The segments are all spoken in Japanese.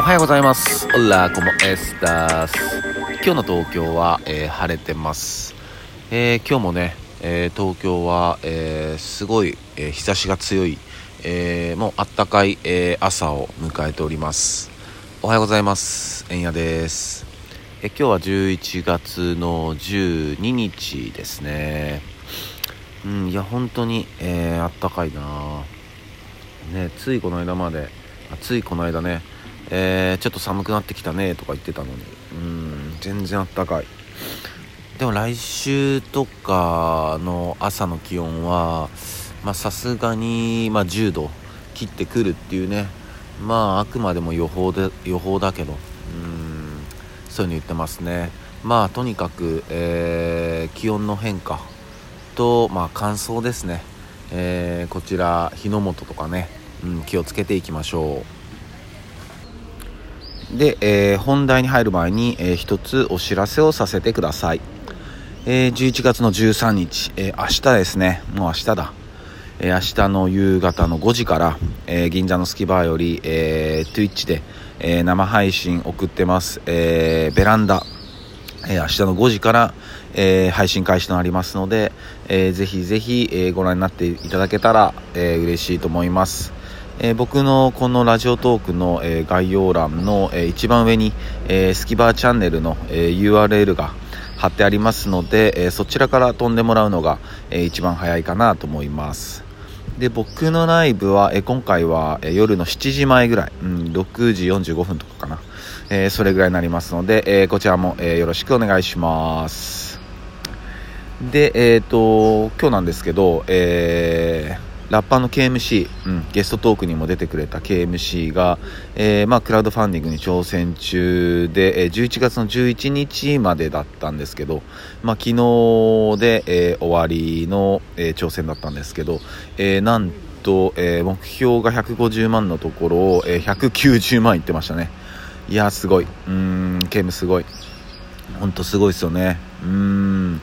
おはようございます。オラコモエスタス今日の東京は、えー、晴れてます、えー、今日もね、えー、東京は、えすごい、え日差しが強い、えもうあったかい、え朝を迎えております。おはようございます。えんやです。え今日は11月の12日ですね。うんいや本当に、えあったかいな。ねついこの間までついこの間ねえー、ちょっと寒くなってきたねとか言ってたのに。うん全然あったかい。でも来週とかの朝の気温はさすがに、まあ、10度切ってくるっていうね。まああくまでも予報で予報だけど。うんそういうの言ってますね。まあとにかく、えー、気温の変化と、まあ、乾燥ですね、えー、こちら火の元とかね、うん、気をつけていきましょう。で、えー、本題に入る前に、えー、一つお知らせをさせてください。えー、11月の13日、えー、明日ですね、もう明日だ。えー、明日の夕方の5時から、えー、銀座のスキバーより、えー、Twitch で、えー、生配信送ってます、えー、ベランダ、えー、明日の5時から、えー、配信開始となりますので、えー、ぜひぜひ、えー、ご覧になっていただけたら、えー、嬉しいと思います。えー、僕のこのラジオトークの、えー、概要欄の、えー、一番上に、えスキバーチャンネルの、え URL が貼ってありますので、えそちらから飛んでもらうのが、え一番早いかなと思います。で僕のライブは、え今回は、え夜の7時前ぐらい、うん、6時45分とかかな、えそれぐらいになりますので、えこちらも、えよろしくお願いします。で、えっ、と今日なんですけど、えーラッパーの KMC、うん、ゲストトークにも出てくれた KMC が、えー、まあ、クラウドファンディングに挑戦中で、えー、11月の11日までだったんですけど、まあ、昨日で、えー、終わりの、え挑戦だったんですけど、えなんと、え目標が150万のところを、え190万いってましたね。いやすごい。うん KM すごい。本当すごいですよね。うん。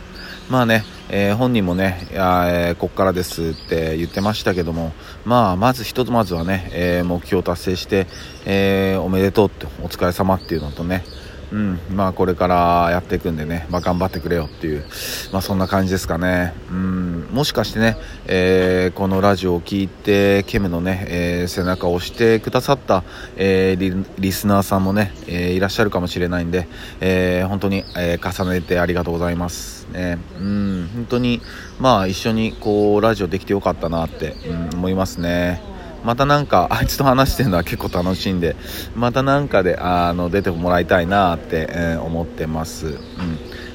まあね、えー、本人もね、えー、ここからですって言ってましたけども、まあ、まずひとまずはね、えー、目標達成して、えおめでとうって、お疲れ様っていうのとね、うん。まあ、これからやっていくんでね、まあ、頑張ってくれよっていう、まあ、そんな感じですかね、うん、もしかしてね、えー、このラジオを聴いてケムのね、えー、背中を押してくださった、えー、リリスナーさんもね、えいらっしゃるかもしれないんで、え本当に、え重ねてありがとうございますね、うん、本当に、まあ、一緒にこうラジオできてよかったなって、うん、思いますね。またなんか あいつと話してるのは結構楽しいんでまたなんかであの出てもらいたいなって、えー、思ってます、うん。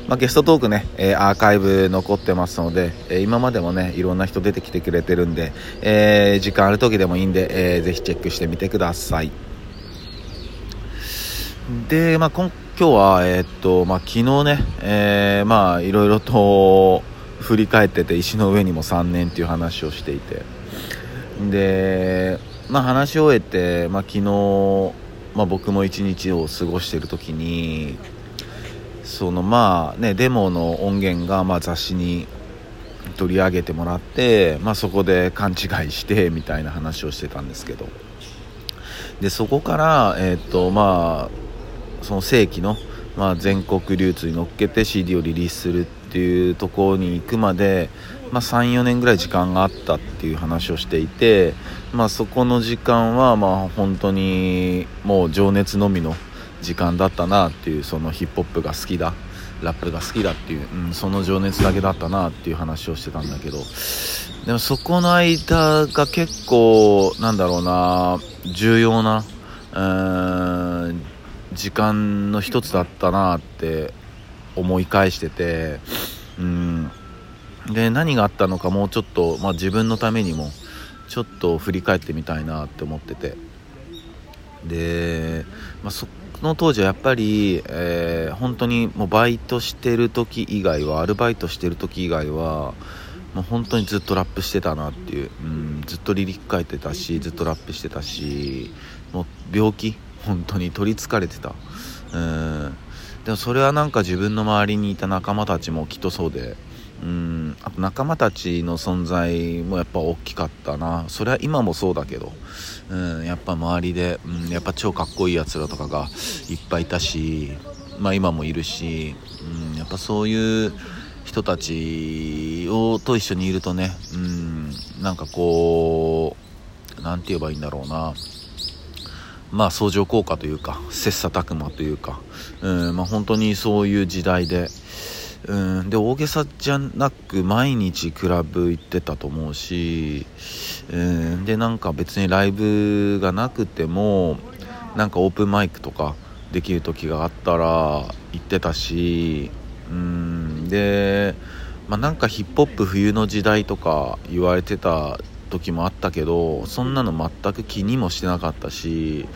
まあ、ゲストトークね、えー、アーカイブ残ってますので、えー、今までもねいろんな人出てきてくれてるんで、え時間ある時でもいいんで、えー、ぜひチェックしてみてください。で、まあ、今今日は、えっとまあ、昨日ね、えまあいろいろと振り返ってて石の上にも3年っていう話をしていて。で、まあ、話し終えて、まあ、昨日、まあ、僕も一日を過ごしている時にそのまあねデモの音源がま雑誌に取り上げてもらって、まあ、そこで勘違いしてみたいな話をしてたんですけど。でそこから、えーとまあ、その正規の、まあ、全国流通に乗っけて CD をリリースするっていうところに行くまで、まあ、34年ぐらい時間があったっていう話をしていて、まあ、そこの時間はまあ本当にもう情熱のみの時間だったなっていうそのヒップホップが好きだラップが好きだっていう、うん、その情熱だけだったなっていう話をしてたんだけどでもそこの間が結構なんだろうな重要な、えー、時間の一つだったなって思い返しててうん。で何があったのかもうちょっと、まあ、自分のためにもちょっと振り返ってみたいなって思ってて。で、まあ、その当時はやっぱり、えー、本当にもうバイトしてる時以外はアルバイトしてる時以外はもう本当にずっとラップしてたなっていう、うん、ずっとリリック書いてたしずっとラップしてたしもう病気本当に取りつかれてた、うん、でもそれはなんか自分の周りにいた仲間たちもきっとそうでうん。あと仲間たちの存在もやっぱ大きかったな。それは今もそうだけど、うん、やっぱ周りで、うん、やっぱ超かっこいいやつらとかがいっぱいいたし、まあ、今もいるし、うん、やっぱそういう人たちをと一緒にいるとね、うん、なんかこう何て言えばいいんだろうな。まあ相乗効果というか切磋琢磨というか、うん。まあ、本当にそういう時代で。うん。で大げさじゃなく毎日クラブ行ってたと思うし、うん。でなんか別にライブがなくてもなんかオープンマイクとかできる時があったら行ってたしうん。で、まあ、なんかヒップホップ冬の時代とか言われてた時もあったけどそんなの全く気にもしてなかったし、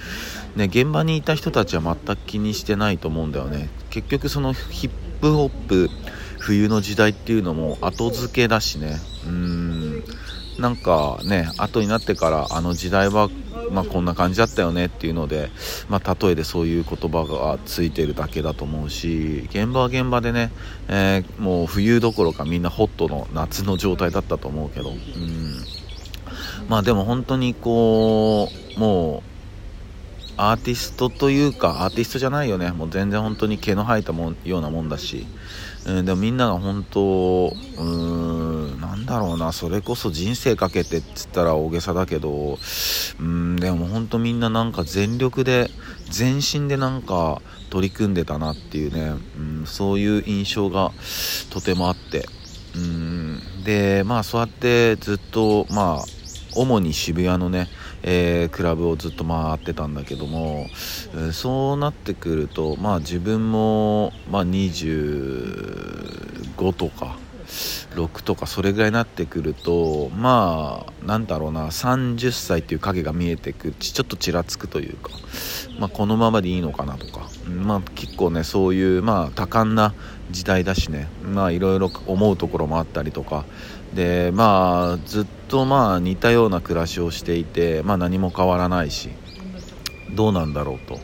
ね、現場にいた人たちは全く気にしてないと思うんだよね。結局そのヒップップホップ冬の時代っていうのも後付けだしね。うん。なんかね後になってからあの時代はまあ、こんな感じだったよねっていうので、まあ、例えでそういう言葉がついてるだけだと思うし現場は現場でね、えー、もう冬どころかみんなホットの夏の状態だったと思うけど。うん。まあでも本当にこうもうアーティストというかアーティストじゃないよね。もう全然本当に毛の生えたもんようなもんだし、うん、でもみんなが本当うーんなんだろうな。それこそ人生かけてっつったら大げさだけどうんでも本当みんななんか全力で全身でなんか取り組んでたなっていうね、うん、そういう印象がとてもあって。うんでまあそうやってずっとまあ主に渋谷のねえー、クラブをずっと回ってたんだけども、そうなってくるとまあ自分も、まあ、25とか6とかそれぐらいになってくるとまあなんだろうな30歳っていう影が見えてくちょっとちらつくというか、まあ、このままでいいのかなとか、まあ、結構ねそういう、まあ、多感な時代だしねまあいろいろ思うところもあったりとかでまあずっとまあ似たような暮らしをしていて、まあ、何も変わらないしどうなんだろうと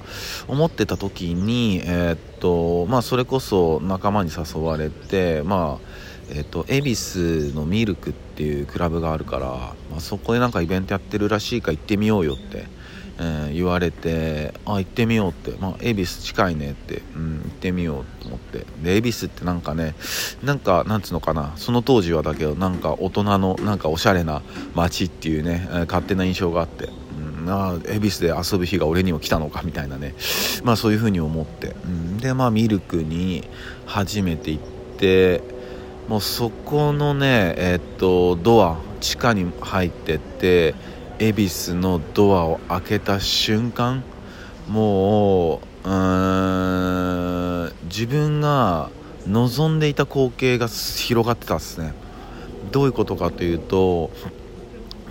思ってた時に、えー、っとまあ、それこそ仲間に誘われて、まあえ、っと恵比寿のミルクっていうクラブがあるから、まあ、そこでなんかイベントやってるらしいから行ってみようよってえー、言われてあ行ってみようって、まあ、恵比寿近いねって、うん、行ってみようと思って。で恵比寿ってなんかねなんかなんつうのかな。その当時はだけどなんか大人のなんかおしゃれな街っていうね、え、勝手な印象があって、うん、あ恵比寿で遊ぶ日が俺にも来たのかみたいなね。まあそういう風に思って、うん、でまあミルクに初めて行ってもうそこのねえー、っとドア地下に入ってって恵比寿のドアを開けた瞬間もううん自分が望んでいた光景が広がってたんですね。どういうことかというと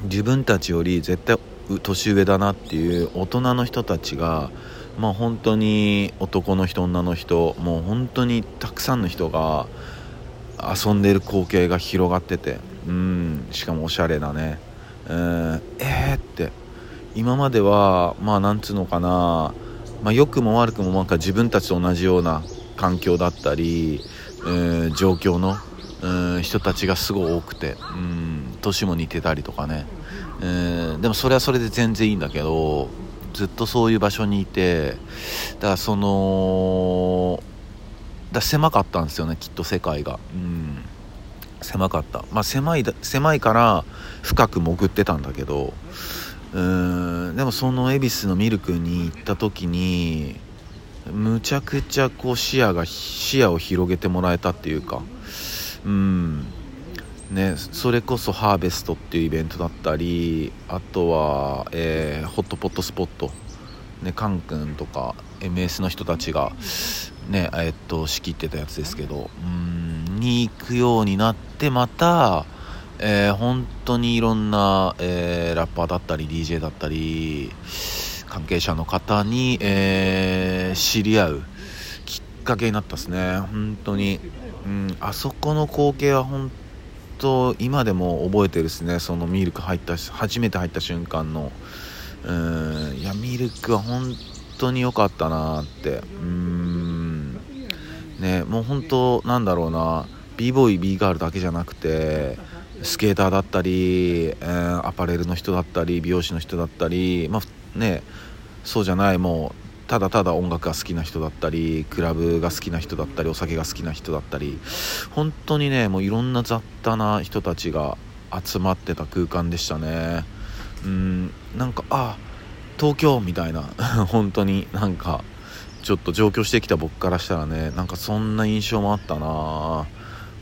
自分たちより絶対年上だなっていう大人の人たちがまあ本当に男の人女の人もう本当にたくさんの人が遊んでる光景が広がっててうんしかもおしゃれなね。えー、えー、って。今まではまあなんつうのかな、まあ、良くも悪くもなんか自分たちと同じような環境だったり、えー、状況の、えー、人たちがすごい多くてうん年も似てたりとかね、えー、でもそれはそれで全然いいんだけどずっとそういう場所にいてだからそのだ狭かったんですよねきっと世界が。うん。狭かった、まあ、狭い狭いから深く潜ってたんだけどうーんでもその恵比寿のミルクに行った時にむちゃくちゃこう視野が視野を広げてもらえたっていうかうんねそれこそハーベストっていうイベントだったりあとは、えー、ホットポットスポットねカン君とか MS の人たちがねえっと仕切ってたやつですけどうん。に行くようになってまた、えー、本当にいろんな、えー、ラッパーだったり DJ だったり関係者の方に、えー、知り合うきっかけになったですね。本当に、うん、あそこの光景は本当今でも覚えてるですね。そのミルク入った初めて入った瞬間の。うんいやミルクは本当に良かったなって。うん。ねもう本当なんだろうな b ボーイ b ガールだけじゃなくてスケーターだったり、えー、アパレルの人だったり美容師の人だったり、まあね、そうじゃないもうただただ音楽が好きな人だったりクラブが好きな人だったりお酒が好きな人だったり本当にねもういろんな雑多な人たちが集まってた空間でしたね。うんなんかあ東京みたいな 本当になんかちょっと上京してきた僕からしたらねなんかそんな印象もあったな。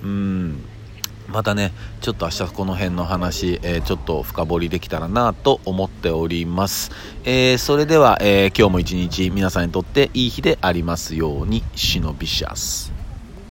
うん。またねちょっと明日この辺の話、えー、ちょっと深掘りできたらなと思っております、えー、それでは、えー、今日も一日皆さんにとっていい日でありますようにシノビシャス